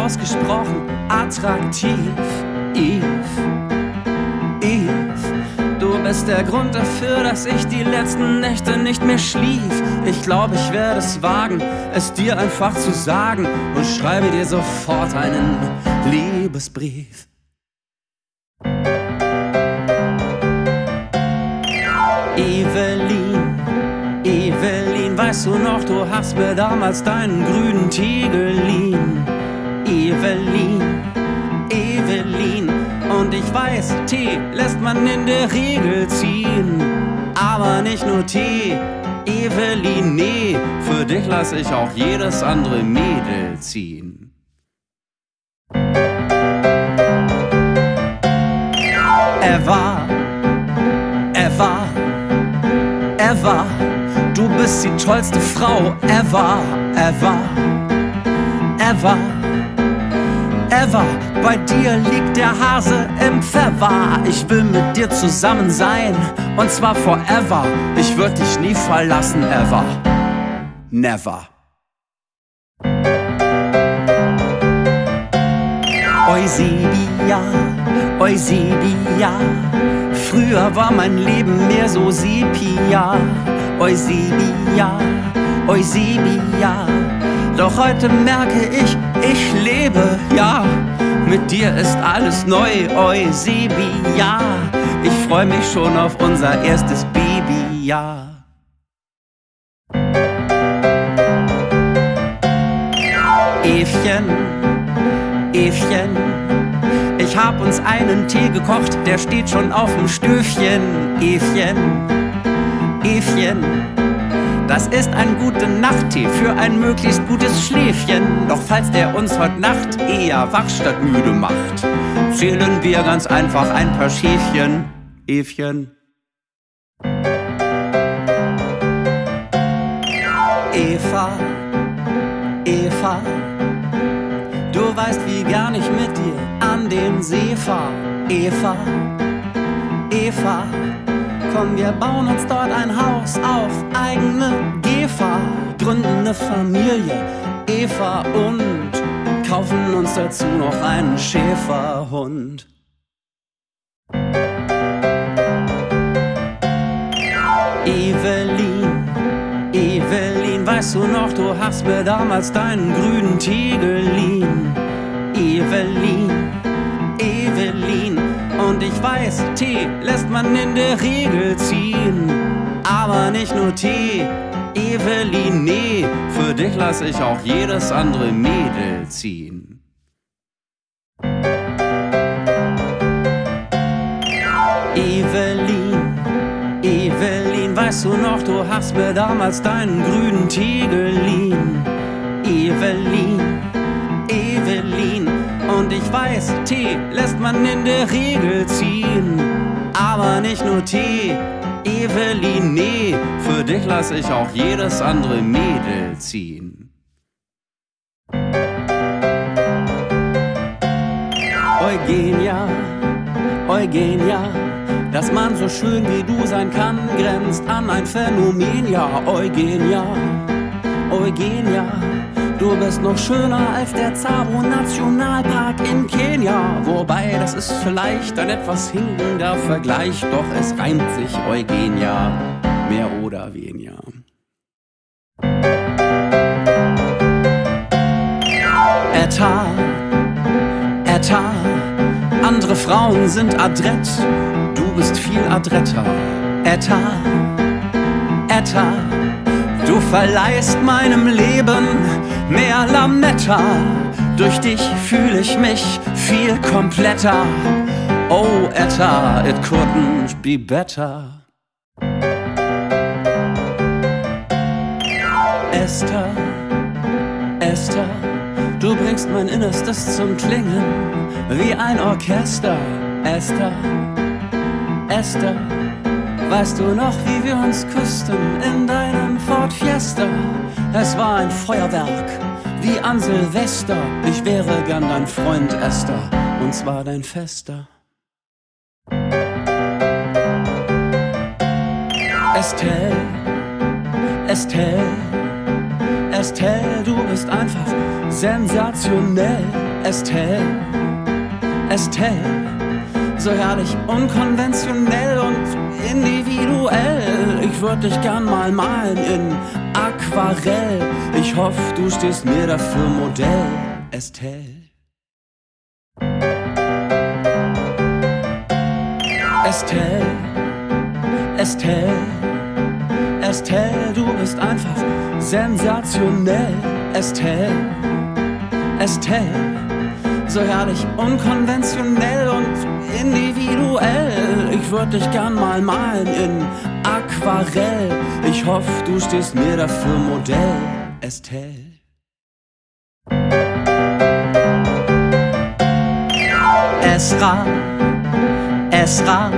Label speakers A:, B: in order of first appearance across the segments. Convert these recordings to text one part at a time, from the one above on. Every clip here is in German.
A: ausgesprochen attraktiv. Eve, Eve, du bist der Grund dafür, dass ich die letzten Nächte nicht mehr schlief. Ich glaube, ich werde es wagen, es dir einfach zu sagen und schreibe dir sofort einen Liebesbrief. Evelyn, Evelyn, weißt du noch, du hast mir damals deinen grünen Tigelin. Evelyn, Evelyn, und ich weiß, Tee lässt man in der Regel ziehen. Aber nicht nur Tee, Evelyn, nee, für dich lass ich auch jedes andere Mädel ziehen. Er war, er war, er war, du bist die tollste Frau ever, ever, ever, ever. Bei dir liegt der Hase im Pfeffer. Ich will mit dir zusammen sein und zwar forever. Ich würde dich nie verlassen, ever, never. Eusebia, Eusebia. Früher war mein Leben mehr so Sepia. Eusebia, Eusebia. Doch heute merke ich, ich lebe, ja. Mit dir ist alles neu, Eusebia. Ich freu mich schon auf unser erstes Baby, ja. Evchen, Evchen, ich hab uns einen Tee gekocht, der steht schon auf dem Stöfchen. Evchen, Evchen, das ist ein guter Nachttee für ein möglichst gutes Schläfchen. Doch falls der uns heute Nacht eher wach statt müde macht, zählen wir ganz einfach ein paar Schäfchen. Evchen. Eva, Eva, du weißt, wie gern ich mit dir an den See fahr. Eva, Eva, komm, wir bauen uns dort ein Haus auf eine Familie, Eva und kaufen uns dazu noch einen Schäferhund. Evelyn, Evelyn, weißt du noch, du hast mir damals deinen grünen Tigelin. Evelyn, Evelyn, und ich weiß, Tee lässt man in der Regel ziehen. Aber nicht nur Tee, Evelyn, nee, für dich lass ich auch jedes andere Mädel ziehen. Evelyn, Evelyn, weißt du noch, du hast mir damals deinen grünen Tigelin. Evelyn, Evelyn, und ich weiß, Tee lässt man in der Regel ziehen. Aber nicht nur Tee, Evelyn, nee, für dich lass ich auch jedes andere Mädel ziehen. Eugenia, Eugenia, dass man so schön wie du sein kann, grenzt an ein Phänomen, ja, Eugenia, Eugenia. Du bist noch schöner als der Tsavo Nationalpark in Kenia. Wobei, das ist vielleicht ein etwas hinkender Vergleich, doch es reimt sich Eugenia, mehr oder weniger. Etat, Etat, andere Frauen sind adrett, du bist viel adretter. Etat, Etat, du verleihst meinem Leben mehr Lametta. Durch dich fühle ich mich viel kompletter. Oh, Etta, it couldn't be better. Esther, Esther, du bringst mein Innerstes zum Klingen wie ein Orchester. Esther, Esther, weißt du noch, wie wir uns küssten in deinem Ford Fiesta? Es war ein Feuerwerk, wie an Silvester. Ich wäre gern dein Freund Esther, und zwar dein Fester. Estelle, Estelle, Estelle, du bist einfach sensationell. Estelle, Estelle, so herrlich unkonventionell individuell. Ich würde dich gern mal malen in Aquarell. Ich hoffe, du stehst mir dafür Modell, Estelle. Estelle, Estelle, Estelle, du bist einfach sensationell, Estelle, Estelle, so herrlich unkonventionell und individuell. Ich würde dich gern mal malen in Aquarell. Ich hoffe, du stehst mir dafür Modell, Estelle. Esra Esra.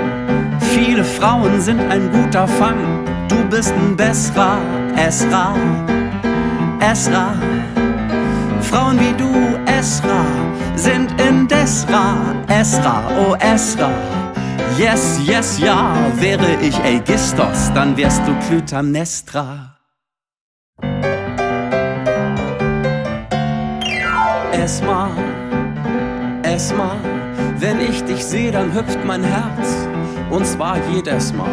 A: Viele Frauen sind ein guter Fang, du bist ein besserer Esra. Esra. Frauen wie du, Esra, sind in Desra. Esra, oh Esra. Yes, yes, ja, wäre ich Aegistos, dann wärst du Clytamnestra. Esma, Esma. Wenn ich dich sehe, dann hüpft mein Herz. Und zwar jedes Mal.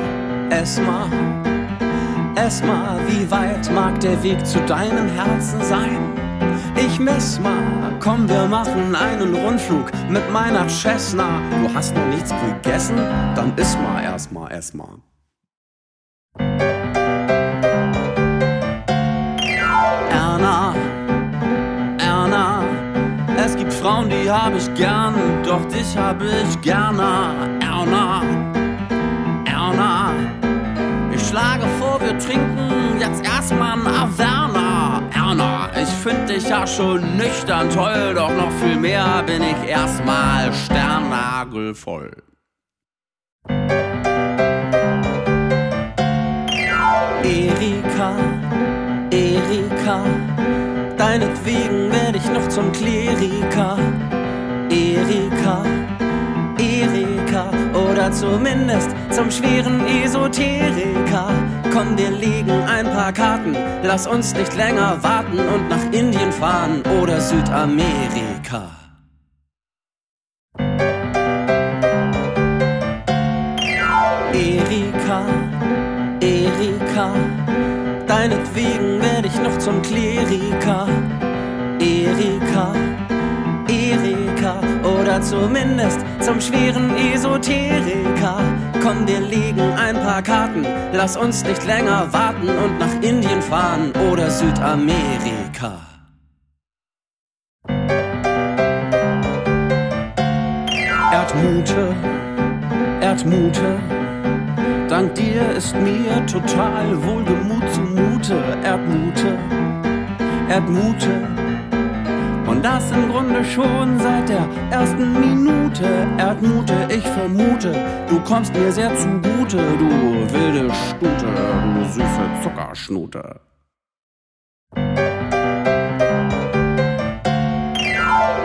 A: Esma, Esma, wie weit mag der Weg zu deinem Herzen sein? Ich mess mal, komm, wir machen einen Rundflug mit meiner Cessna. Du hast noch nichts gegessen? Dann iss mal erstmal, erstmal. Erna, Erna, es gibt Frauen, die hab ich gern, doch dich hab ich gerne. Erna, Erna. Ich schlage vor, wir trinken jetzt erstmal ein Averna. Ich find dich ja schon nüchtern toll, doch noch viel mehr bin ich erstmal sternnagelvoll. Erika, Erika. Deinetwegen werde ich noch zum Kleriker. Erika, Erika. Oder zumindest zum schweren Esoteriker. Komm, wir legen ein paar Karten. Lass uns nicht länger warten und nach Indien fahren oder Südamerika. Erika, Erika. Deinetwegen werde ich noch zum Kleriker. Erika, Erika. Oder zumindest zum schweren Esoteriker. Komm, wir legen ein paar Karten. Lass uns nicht länger warten und nach Indien fahren oder Südamerika. Erdmute, Erdmute. Dank dir ist mir total wohlgemut zumute, Erdmute, Erdmute. Und das im Grunde schon seit der ersten Minute, Erdmute, ich vermute, du kommst mir sehr zugute, du wilde Stute, du süße Zuckerschnute.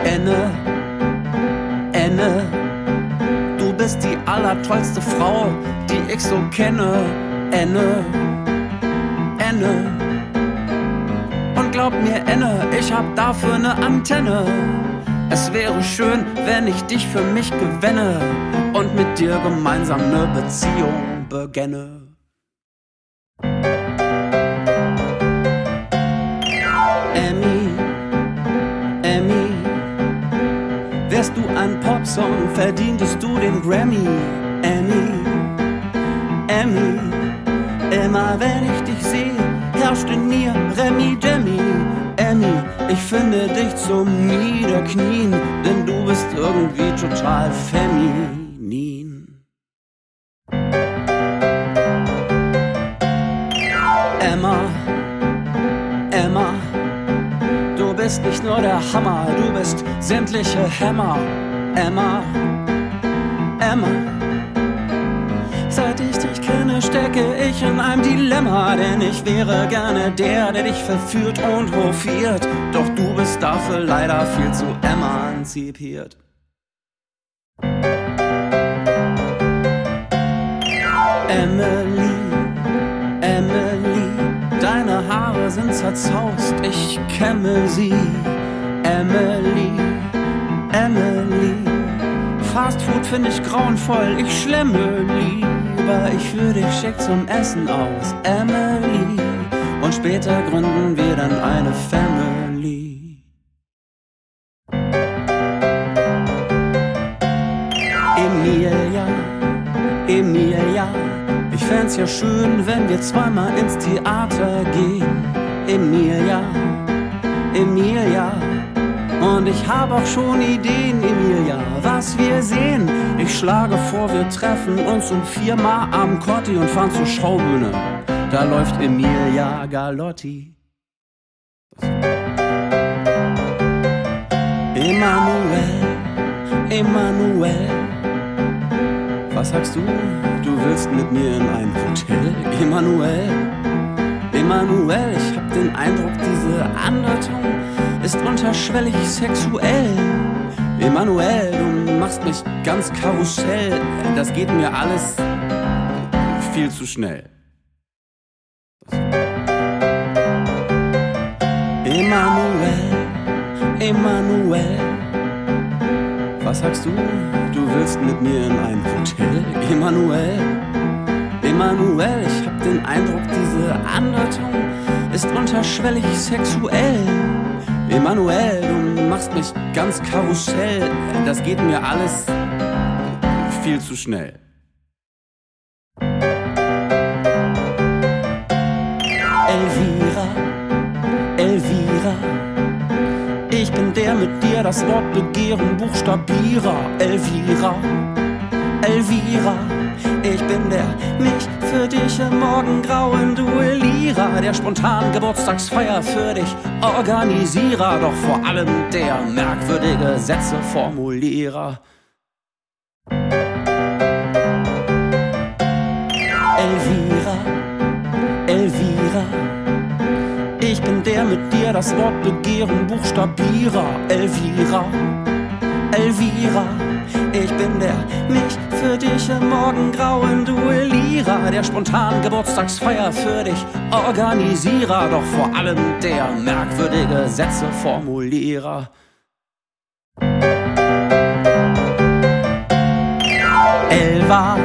A: Enne, Enne, du bist die allertollste Frau, die ich so kenne. Enne, Enne. Glaub mir, Enne, ich hab dafür ne Antenne. Es wäre schön, wenn ich dich für mich gewänne und mit dir gemeinsam ne Beziehung begänne. Emmy, Emmy, wärst du ein Popsong, verdientest du den Grammy. Emmy, Emmy, immer wenn ich dich sehe, herrscht in mir Remi Demi. Ich finde dich zum Niederknien, denn du bist irgendwie total feminin. Emma, Emma, du bist nicht nur der Hammer, du bist sämtliche Hämmer. Emma, Emma. Seit ich dich kenne, stecke in einem Dilemma, denn ich wäre gerne der, der dich verführt und hofiert. Doch du bist dafür leider viel zu emanzipiert. Emily, Emily, deine Haare sind zerzaust, ich kämme sie. Emily, Emily. Fast Food finde ich grauenvoll, ich schlemme lieber. Ich führe dich schick zum Essen aus, Emily. Und später gründen wir dann eine Family. Emilia, Emilia. Ich fänd's ja schön, wenn wir zweimal ins Theater gehen. Emilia, Emilia. Und ich habe auch schon Ideen, Emilia, was wir sehen. Ich schlage vor, wir treffen uns um viermal am Corti und fahren zur Schaubühne. Da läuft Emilia Galotti. Emanuel, Emanuel. Was sagst du? Du willst mit mir in ein Hotel? Emanuel, Emanuel, ich hab den Eindruck, diese Andeutung ist unterschwellig sexuell. Emanuel, du machst mich ganz karussell. Das geht mir alles viel zu schnell. Emanuel, Emanuel. Was sagst du? Du willst mit mir in ein Hotel? Emanuel, Emanuel, ich hab den Eindruck, diese Andeutung ist unterschwellig sexuell. Emanuel, du machst mich ganz karussell. Das geht mir alles viel zu schnell. Elvira, Elvira. Ich bin der mit dir das Wort Begehren buchstabiere. Elvira, Elvira. Ich bin der nicht für dich im morgengrauen Duellierer, der spontan Geburtstagsfeier für dich Organisierer, doch vor allem der merkwürdige Sätzeformulierer. Elvira, Elvira. Ich bin der mit dir das Wort Begehren buchstabierer. Elvira, Elvira. Ich bin der nicht für dich im morgengrauen Duellierer, der spontan Geburtstagsfeier für dich Organisierer, doch vor allem der merkwürdige Sätzeformulierer. Elva,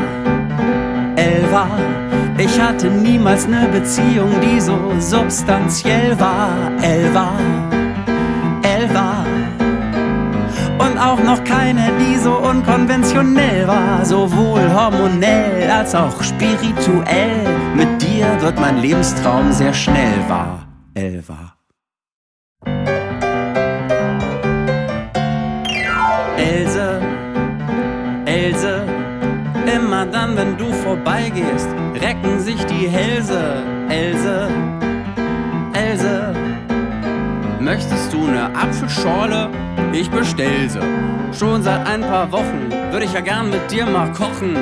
A: Elva, ich hatte niemals ne Beziehung, die so substanziell war. Elva. Auch noch keine, die so unkonventionell war. Sowohl hormonell als auch spirituell. Mit dir wird mein Lebenstraum sehr schnell wahr. Elva. Else, Else, immer dann, wenn du vorbeigehst, recken sich die Hälse. Else, Else, möchtest du ne Apfelschorle? Ich bestell sie. Schon seit ein paar Wochen würde ich ja gern mit dir mal kochen.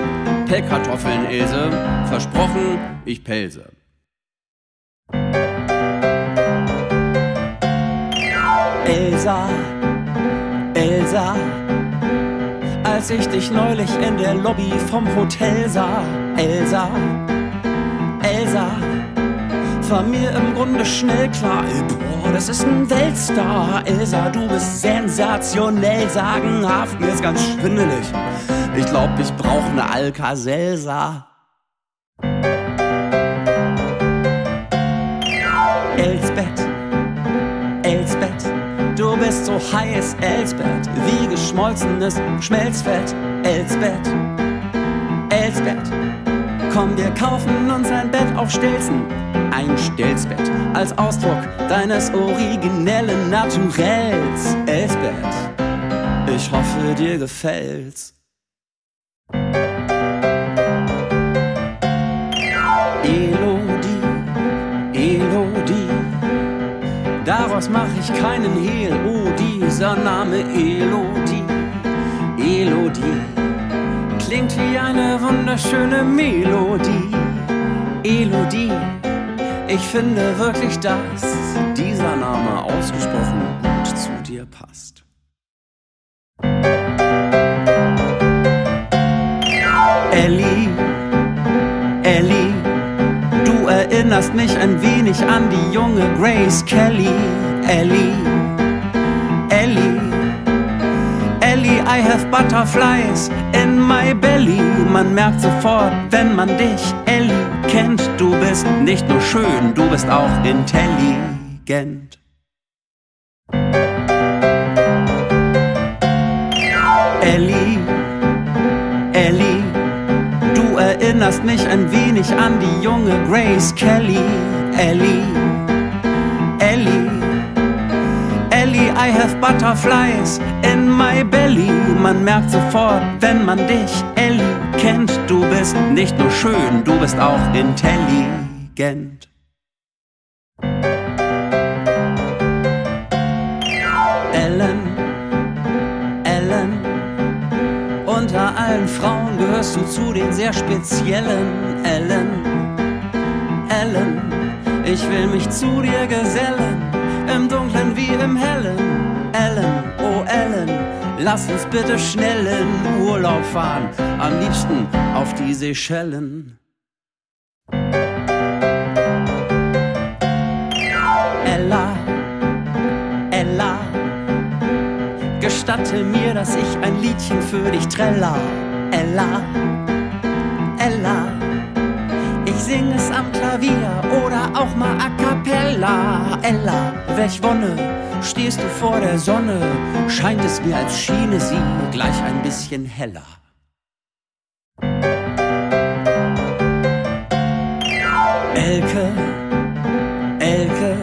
A: Pellkartoffeln, Else, versprochen, ich pelse. Elsa, Elsa, als ich dich neulich in der Lobby vom Hotel sah. Elsa, Elsa, war mir im Grunde schnell klar, das ist ein Weltstar. Elsa, du bist sensationell, sagenhaft, mir ist ganz schwindelig. Ich glaub, ich brauch ne Alka-Selsa. Elsbeth, Elsbeth, du bist so heiß, Elsbeth, wie geschmolzenes Schmelzfett. Elsbeth, Elsbeth, komm, wir kaufen uns ein Bett auf Stilzen. Ein Stelzbett als Ausdruck deines originellen Naturells. Elsbeth, ich hoffe, dir gefällt's. Elodie, Elodie, daraus mach ich keinen Hehl. Oh, dieser Name Elodie, Elodie, klingt wie eine wunderschöne Melodie. Elodie, ich finde wirklich, dass dieser Name ausgesprochen gut zu dir passt. Ellie, Ellie, du erinnerst mich ein wenig an die junge Grace Kelly. Ellie, I have butterflies in my belly. Man merkt sofort, wenn man dich, Ellie, kennt. Du bist nicht nur schön, du bist auch intelligent. Ellie, Ellie, du erinnerst mich ein wenig an die junge Grace Kelly. Ellie, Ellie, Ellie, I have butterflies in my belly. Man merkt sofort, wenn man dich, Ellie, kennt. Du bist nicht nur schön, du bist auch intelligent. Ellen, Ellen, unter allen Frauen gehörst du zu den sehr speziellen Ellen, Ellen. Ich will mich zu dir gesellen, im Dunklen wie im Hellen. Lass uns bitte schnell in Urlaub fahren, am liebsten auf die Seychellen. Ella, Ella, gestatte mir, dass ich ein Liedchen für dich träller. Ella, Ella, ich sing es am Klavier oder auch mal a cappella. Ella, welch Wonne, stehst du vor der Sonne, scheint es mir, als schiene sie gleich ein bisschen heller. Elke, Elke,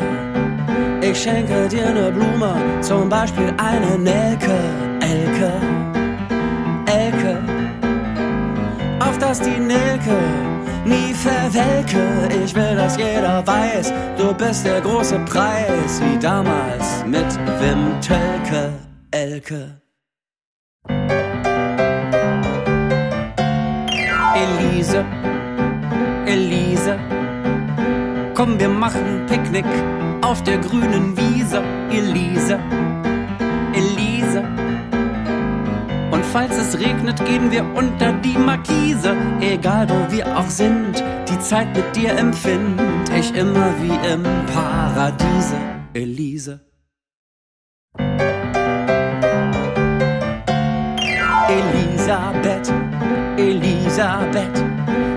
A: ich schenke dir ne Blume, zum Beispiel eine Nelke. Elke, Elke, auf dass die Nelke nie verwelke. Ich will, dass jeder weiß, du bist der große Preis, wie damals mit Wim Tölke. Elke. Elise, Elise, komm, wir machen Picknick auf der grünen Wiese. Elise. Falls es regnet, gehen wir unter die Markise. Egal wo wir auch sind, die Zeit mit dir empfind ich immer wie im Paradiese. Elise. Elisabeth, Elisabeth,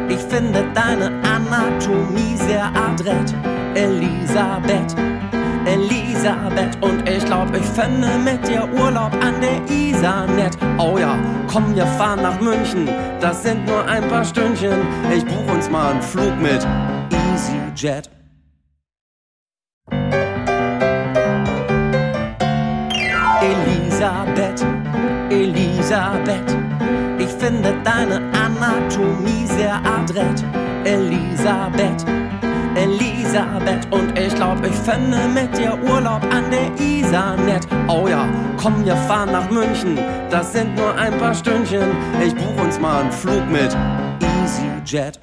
A: ich finde deine Anatomie sehr adrett. Elisabeth, Elisabeth, und ich glaub, ich fände mit dir Urlaub an der Isar nett. Oh ja, komm, wir fahren nach München, das sind nur ein paar Stündchen. Ich buch uns mal einen Flug mit EasyJet. Elisabeth, Elisabeth, ich finde deine Anatomie sehr adrett. Elisabeth, Elisabeth, und ich glaub, ich fände mit dir Urlaub an der Isar nett. Oh ja, komm, wir fahren nach München, das sind nur ein paar Stündchen. Ich buch uns mal einen Flug mit EasyJet.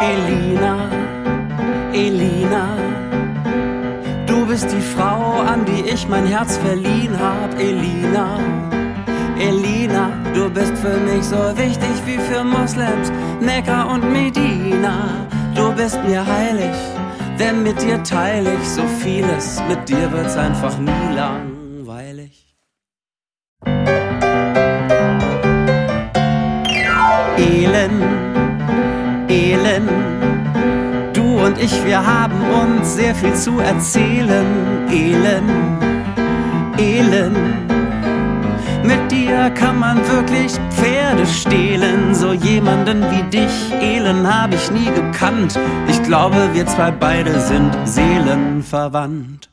A: Elina, Elina, du bist die Frau, an die ich mein Herz verliehen hab. Elina, Elina, du bist für mich so wichtig wie für Moslems, Mekka und Medina. Du bist mir heilig, denn mit dir teile ich so vieles. Mit dir wird's einfach nie langweilig. Elend, Elend. Du und ich, wir haben uns sehr viel zu erzählen. Elend, Elend. Dir kann man wirklich Pferde stehlen. So jemanden wie dich, Elend, hab ich nie gekannt. Ich glaube, wir zwei beide sind seelenverwandt.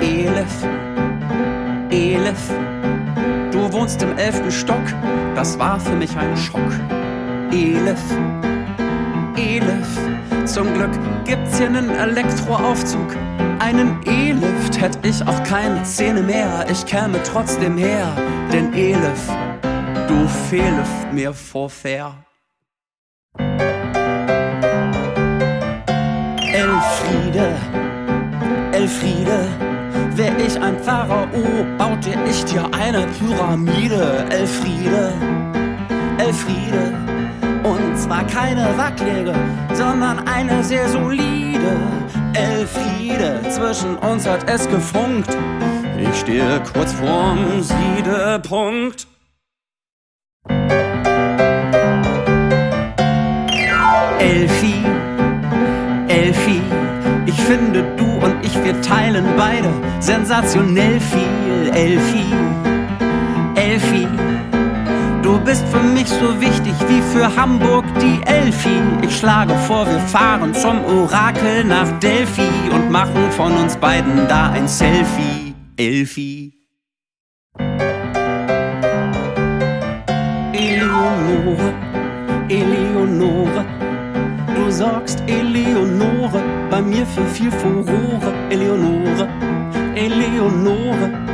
A: Elif, Elif, du wohnst im elften Stock, das war für mich ein Schock. Elif, Elif, zum Glück gibt's hier nen Elektroaufzug. Einen E-Lift hätt ich auch keine Zähne mehr, ich käme trotzdem her, denn Elif, du fehlest mir vor fair. Elfriede, Elfriede, wär ich ein Pharao, baute ich dir eine Pyramide. Elfriede, Elfriede, und das war keine wackelige, sondern eine sehr solide Elfriede. Zwischen uns hat es gefunkt. Ich stehe kurz vorm Siedepunkt. Elfi, Elfi, ich finde du und ich, wir teilen beide sensationell viel. Elfi, Elfi, du bist für mich so wichtig wie für Hamburg die Elfi. Ich schlage vor, wir fahren zum Orakel nach Delphi und machen von uns beiden da ein Selfie. Elfi. Eleonore, Eleonore, du sorgst Eleonore bei mir für viel Furore. Eleonore, Eleonore,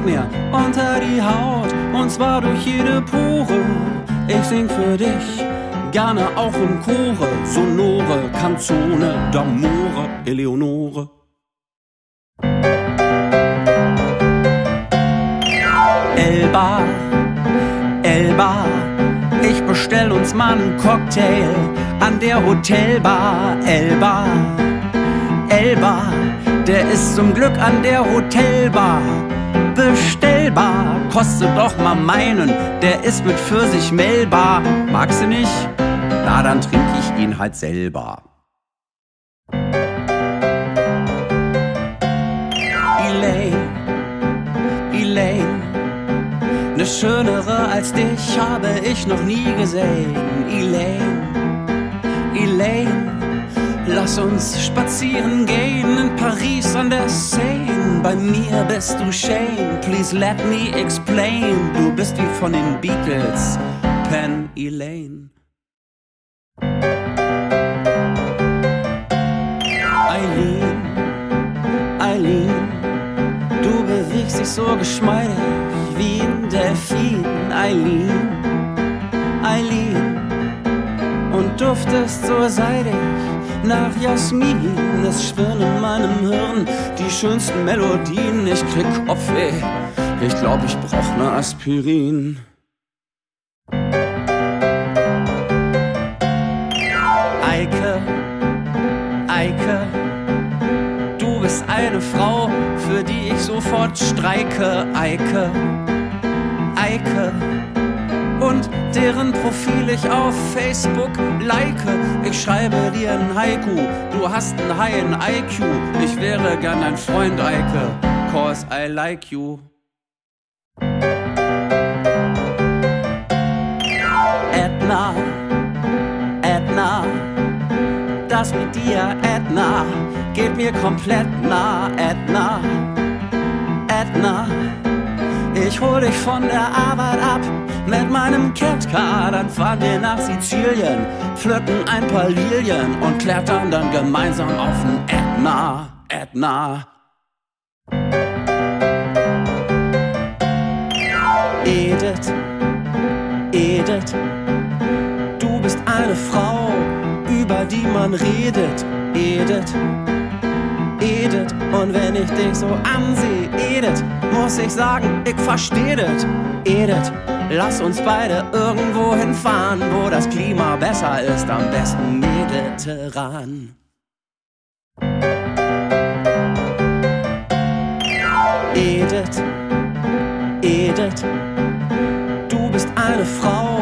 A: gehst mir unter die Haut und zwar durch jede Pore. Ich sing für dich gerne auch im Chore, sonore Kanzone d'Amore, Eleonore. Elba, Elba, ich bestell uns mal einen Cocktail an der Hotelbar. Elba, Elba, der ist zum Glück an der Hotelbar. Bestellbar, kostet doch mal meinen, der ist mit Pfirsich melbar. Magst du nicht? Na, dann trink ich ihn halt selber. Elaine, Elaine, ne schönere als dich habe ich noch nie gesehen. Elaine, Elaine, lass uns spazieren gehen in Paris an der Seine. Bei mir bist du Shane, please let me explain. Du bist wie von den Beatles, Pen Elaine. Eileen, Eileen, du bewegst dich so geschmeidig wie ein Delfin. Eileen, Eileen, und duftest so seidig nach Jasmin. Es schwirren in meinem Hirn die schönsten Melodien. Ich krieg Kopfweh, ich glaub, ich brauch ne Aspirin. Eike, Eike, du bist eine Frau, für die ich sofort streike. Eike, Eike, und deren Profil ich auf Facebook like. Ich schreibe dir ein Haiku, du hast einen highen IQ. Ich wäre gern dein Freund, Eike, cause I like you. Edna, Edna, das mit dir, Edna, geht mir komplett nah, Edna, Edna. Ich hol dich von der Arbeit ab mit meinem Catcar, dann fahren wir nach Sizilien, pflücken ein paar Lilien und klettern dann gemeinsam auf den Ätna, Ätna. Edith, Edith, du bist eine Frau, über die man redet, Edith. Edith, und wenn ich dich so ansehe, Edith, muss ich sagen, ich versteh das. Edith, lass uns beide irgendwo hinfahren, wo das Klima besser ist, am besten mediterran. Edith, Edith, du bist eine Frau,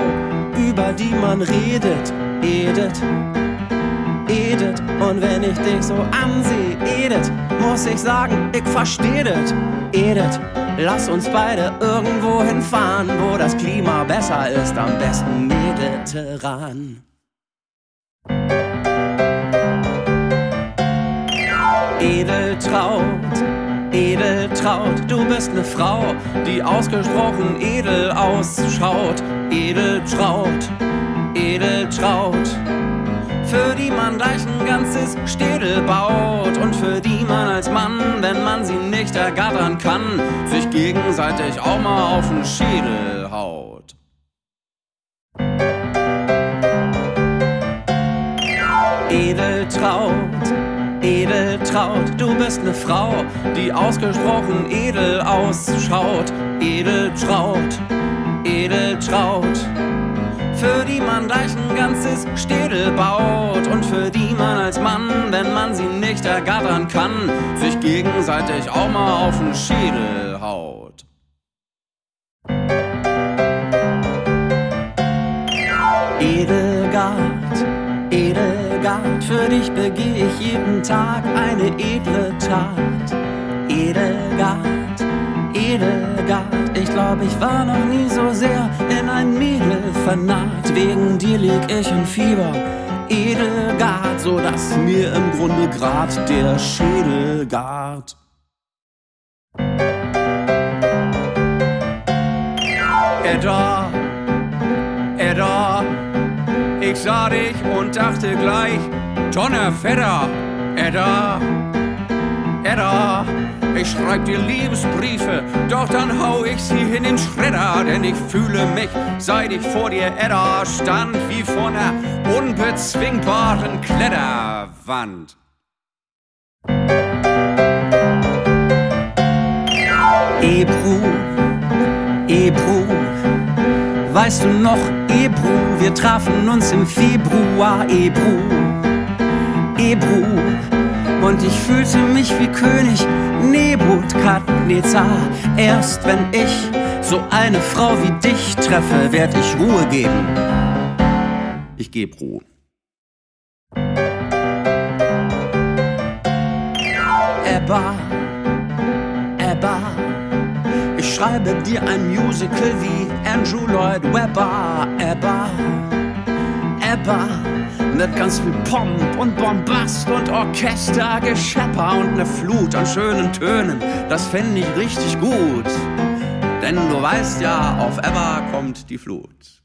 A: über die man redet, Edith. Edith, und wenn ich dich so ansehe, Edith, muss ich sagen, ich versteh das. Edith, lass uns beide irgendwo hinfahren, wo das Klima besser ist, am besten mediterran. Edeltraut, Edeltraut, du bist ne Frau, die ausgesprochen edel ausschaut. Edeltraut, Edeltraut, für die man gleich ein ganzes Städel baut und für die man als Mann, wenn man sie nicht ergattern kann, sich gegenseitig auch mal auf den Schädel haut. Edeltraut, Edeltraut, du bist ne Frau, die ausgesprochen edel ausschaut. Edeltraut, Edeltraut, für die man gleich ein ganzes Städel baut und für die man als Mann, wenn man sie nicht ergattern kann, sich gegenseitig auch mal auf den Schädel haut. Edelgard, Edelgard, für dich begehe ich jeden Tag eine edle Tat. Edelgard, Edelgard, ich glaub, ich war noch nie so sehr in ein Mädel vernarrt. Wegen dir lieg ich in Fieber, Edelgard, so dass mir im Grunde grad der Schädel gart. Edda, Edda, ich sah dich und dachte gleich, Donnerfedder, Edda, Edda, ich schreib dir Liebesbriefe, doch dann hau ich sie in den Schredder, denn ich fühle mich, seit ich vor dir Edda stand, wie vor einer unbezwingbaren Kletterwand. Ebru, Ebru, weißt du noch, Ebru, wir trafen uns im Februar, Ebru, Ebru, und ich fühlte mich wie König Nebukadnezar. Erst wenn ich so eine Frau wie dich treffe, werd ich Ruhe geben. Ich geb Ruhe. Ebba, Ebba, ich schreibe dir ein Musical wie Andrew Lloyd Webber. Ebba, Ebba, mit ganz viel Pomp und Bombast und Orchestergeschepper und ne Flut an schönen Tönen. Das fänd ich richtig gut. Denn du weißt ja, auf Ebba kommt die Flut.